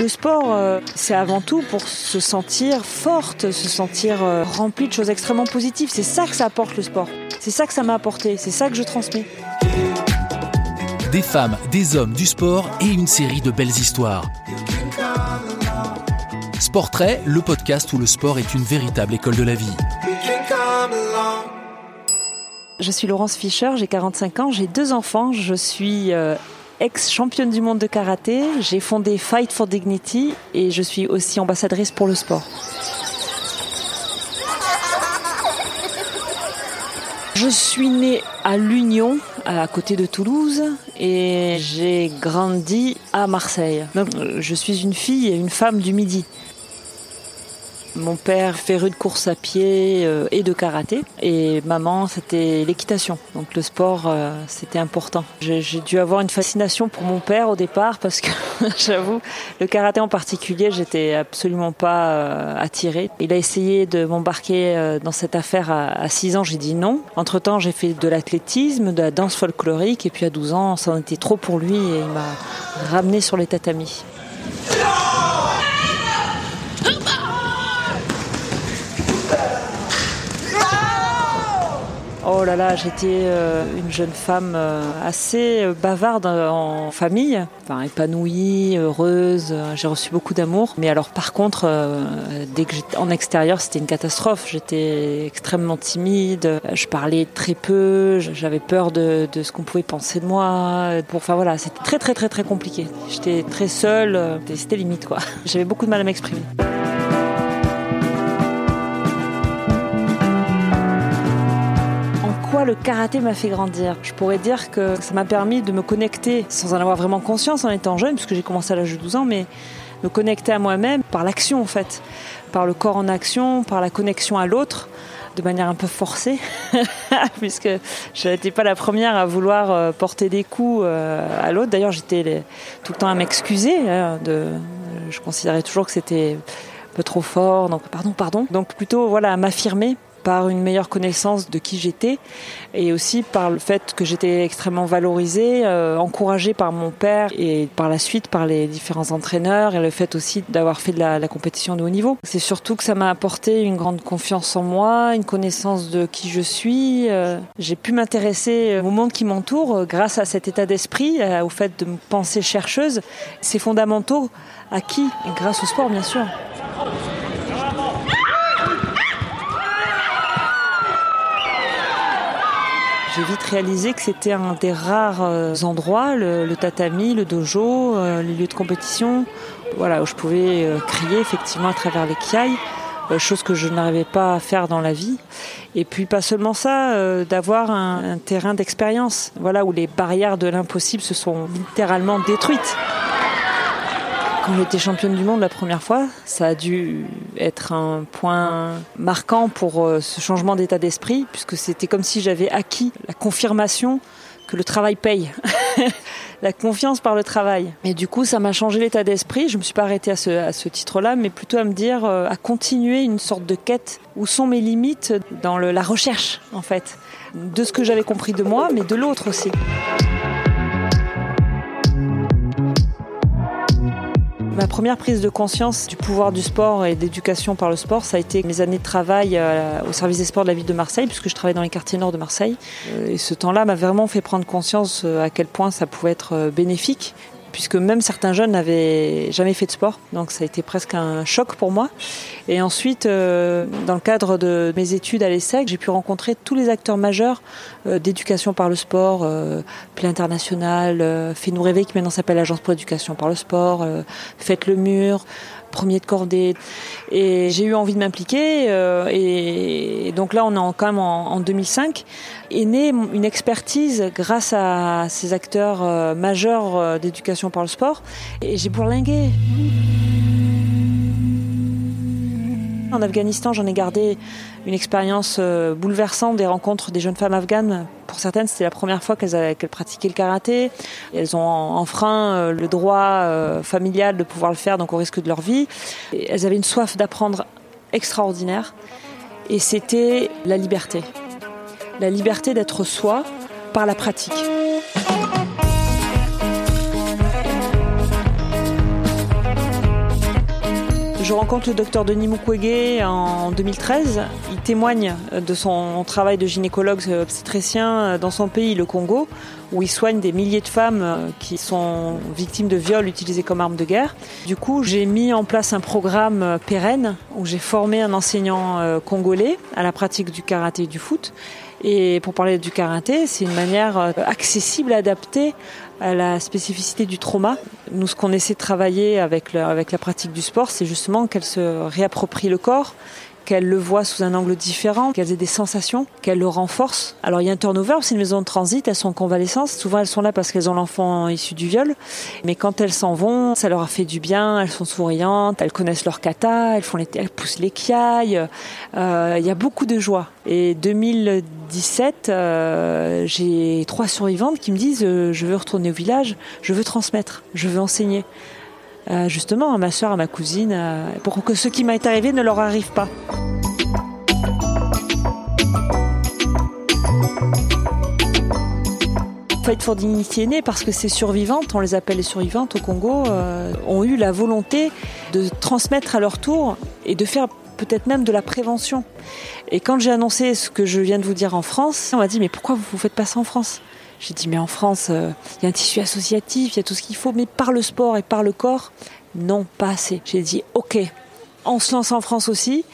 le sport, euh, c'est avant tout pour se sentir forte, se sentir euh, remplie de choses extrêmement positives. C'est ça que ça apporte le sport. C'est ça que ça m'a apporté. C'est ça que je transmets. Des femmes, des hommes, du sport et une série de belles histoires. Sportrait, le podcast où le sport est une véritable école de la vie. Je suis Laurence Fischer, j'ai 45 ans, j'ai deux enfants, je suis euh, ex-championne du monde de karaté, j'ai fondé Fight for Dignity et je suis aussi ambassadrice pour le sport. Je suis née à l'Union, à côté de Toulouse, et j'ai grandi à Marseille. Donc, je suis une fille et une femme du Midi. Mon père fait de course à pied euh, et de karaté. Et maman, c'était l'équitation. Donc le sport, euh, c'était important. J'ai dû avoir une fascination pour mon père au départ parce que j'avoue, le karaté en particulier, j'étais absolument pas euh, attirée. Il a essayé de m'embarquer dans cette affaire à 6 ans. J'ai dit non. Entre-temps, j'ai fait de l'athlétisme, de la danse folklorique. Et puis à 12 ans, ça en était trop pour lui et il m'a ramené sur les tatamis. Oh là là, j'étais euh, une jeune femme euh, assez euh, bavarde en famille, enfin épanouie, heureuse. J'ai reçu beaucoup d'amour. Mais alors par contre, dès que j'étais en extérieur, c'était une catastrophe. J'étais extrêmement timide. Je parlais très peu. J'avais peur de, de ce qu'on pouvait penser de moi. Enfin voilà, c'était très très très très compliqué. J'étais très seule. C'était limite quoi. J'avais beaucoup de mal à m'exprimer. Le karaté m'a fait grandir Je pourrais dire que ça m'a permis de me connecter, sans en avoir vraiment conscience en étant jeune, puisque j'ai commencé à l'âge de 12 ans, mais me connecter à moi-même par l'action en fait, par le corps en action, par la connexion à l'autre de manière un peu forcée, puisque je n'étais pas la première à vouloir euh, porter des coups euh, à l'autre. D'ailleurs, j'étais tout le temps à m'excuser. Hein, je considérais toujours que c'était un peu trop fort, donc pardon, pardon. Donc plutôt voilà, à m'affirmer par une meilleure connaissance de qui j'étais et aussi par le fait que j'étais extrêmement valorisée, euh, encouragée par mon père et par la suite par les différents entraîneurs et le fait aussi d'avoir fait de la, compétition de haut niveau. C'est surtout que ça m'a apporté une grande confiance en moi, une connaissance de qui je suis. Euh, j'ai pu m'intéresser au monde qui m'entoure euh, grâce à cet état d'esprit, au fait de me penser chercheuse. C'est fondamentaux à qui? Grâce au sport bien sûr. J'ai vite réalisé que c'était un des rares euh, endroits, le, tatami, le dojo, euh, les lieux de compétition, voilà, où je pouvais euh, crier effectivement à travers les kiaïs, chose que je n'arrivais pas à faire dans la vie. Et puis pas seulement ça, d'avoir un, un terrain d'expérience, voilà, où les barrières de l'impossible se sont littéralement détruites. Quand j'étais championne du monde la première fois, ça a dû être un point marquant pour euh, ce changement d'état d'esprit, puisque c'était comme si j'avais acquis la confirmation que le travail paye. la confiance par le travail. Et du coup, ça m'a changé l'état d'esprit. Je me suis pas arrêtée à ce, titre-là, mais plutôt à me dire, euh, à continuer une sorte de quête. Où sont mes limites dans la recherche, en fait, de ce que j'avais compris de moi, mais de l'autre aussi. Ma première prise de conscience du pouvoir du sport et d'éducation par le sport, ça a été mes années de travail euh, au service des sports de la ville de Marseille, puisque je travaillais dans les quartiers nord de Marseille. Euh, et ce temps-là m'a vraiment fait prendre conscience euh, à quel point ça pouvait être bénéfique puisque même certains jeunes n'avaient jamais fait de sport. Donc ça a été presque un choc pour moi. Et ensuite, euh, dans le cadre de mes études à l'ESSEC, j'ai pu rencontrer tous les acteurs majeurs euh, d'éducation par le sport, euh, Pli International, euh, Fais-nous rêver, qui maintenant s'appelle Agence pour l'éducation par le sport, Faites le mur, premier de cordée. Et j'ai eu envie de m'impliquer. Euh, et, donc là, on est quand même en, 2005. Est née une expertise grâce à ces acteurs euh, majeurs euh, d'éducation par le sport. Et j'ai bourlingué. En Afghanistan, j'en ai gardé une expérience bouleversante des rencontres des jeunes femmes afghanes. Pour certaines, c'était la première fois qu'elles pratiquaient le karaté. Elles ont enfreint euh, le droit euh, familial de pouvoir le faire, donc au risque de leur vie. elles avaient une soif d'apprendre extraordinaire. Et c'était la liberté. La liberté d'être soi par la pratique. Je rencontre le docteur Denis Mukwege en 2013. Il témoigne de son travail de gynécologue obstétricien dans son pays, le Congo, où il soigne des milliers de femmes qui sont victimes de viols utilisés comme armes de guerre. Du coup, j'ai mis en place un programme pérenne où j'ai formé un enseignant congolais à la pratique du karaté et du foot. Et pour parler du karaté, c'est une manière accessible, adaptée à la spécificité du trauma. Nous, ce qu'on essaie de travailler avec, avec la pratique du sport, c'est justement qu'elle se réapproprie le corps, qu'elle le voit sous un angle différent, qu'elles aient des sensations, qu'elle le renforce. Alors il y a un turnover, c'est une maison de transit, elles sont en convalescence. Souvent elles sont là parce qu'elles ont l'enfant issu du viol. Mais quand elles s'en vont, ça leur a fait du bien, elles sont souriantes, elles connaissent leur kata, elles, font les, elles poussent les kiailles. Euh, il y a beaucoup de joie. Et 2017, euh, j'ai trois survivantes qui me disent euh, je veux retourner au village, je veux transmettre, je veux enseigner. Euh, justement à ma soeur, à ma cousine, euh, pour que ce qui m'est arrivé ne leur arrive pas. Fight for Dignity est né parce que ces survivantes, on les appelle les survivantes au Congo, euh, ont eu la volonté de transmettre à leur tour et de faire peut-être même de la prévention. Et quand j'ai annoncé ce que je viens de vous dire en France, on m'a dit mais pourquoi vous ne faites pas ça en France? J'ai dit, mais en France, euh, il y a un tissu associatif, il y a tout ce qu'il faut, mais par le sport et par le corps, non, pas assez. J'ai dit, ok, on se lance en France aussi.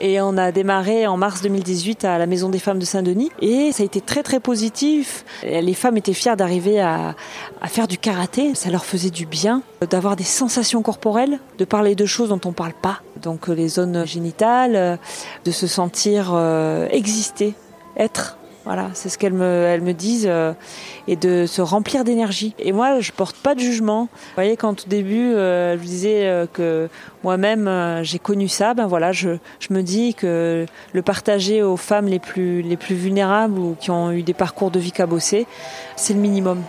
Et on a démarré en mars 2018 à la Maison des Femmes de Saint-Denis. Et ça a été très très positif. Les femmes étaient fières d'arriver à, faire du karaté. Ça leur faisait du bien d'avoir des sensations corporelles, de parler de choses dont on ne parle pas. Donc les zones génitales, de se sentir euh, exister, être voilà, c'est ce qu'elles me, elles me disent, euh, et de se remplir d'énergie. Et moi, je porte pas de jugement. Vous voyez, quand au début, euh, je disais euh, que moi-même j'ai connu ça, ben voilà, je, me dis que le partager aux femmes les plus les plus vulnérables ou qui ont eu des parcours de vie cabossés, c'est le minimum.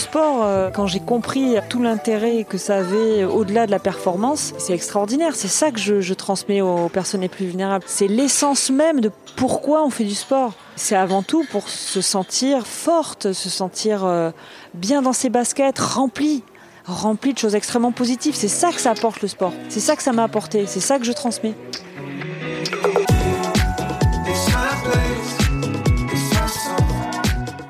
Sport, euh, quand j'ai compris tout l'intérêt que ça avait au-delà de la performance, c'est extraordinaire. C'est ça que je, transmets aux personnes les plus vulnérables. C'est l'essence même de pourquoi on fait du sport. C'est avant tout pour se sentir forte, se sentir euh, bien dans ses baskets, remplie remplie de choses extrêmement positives. C'est ça que ça apporte le sport. C'est ça que ça m'a apporté. C'est ça que je transmets.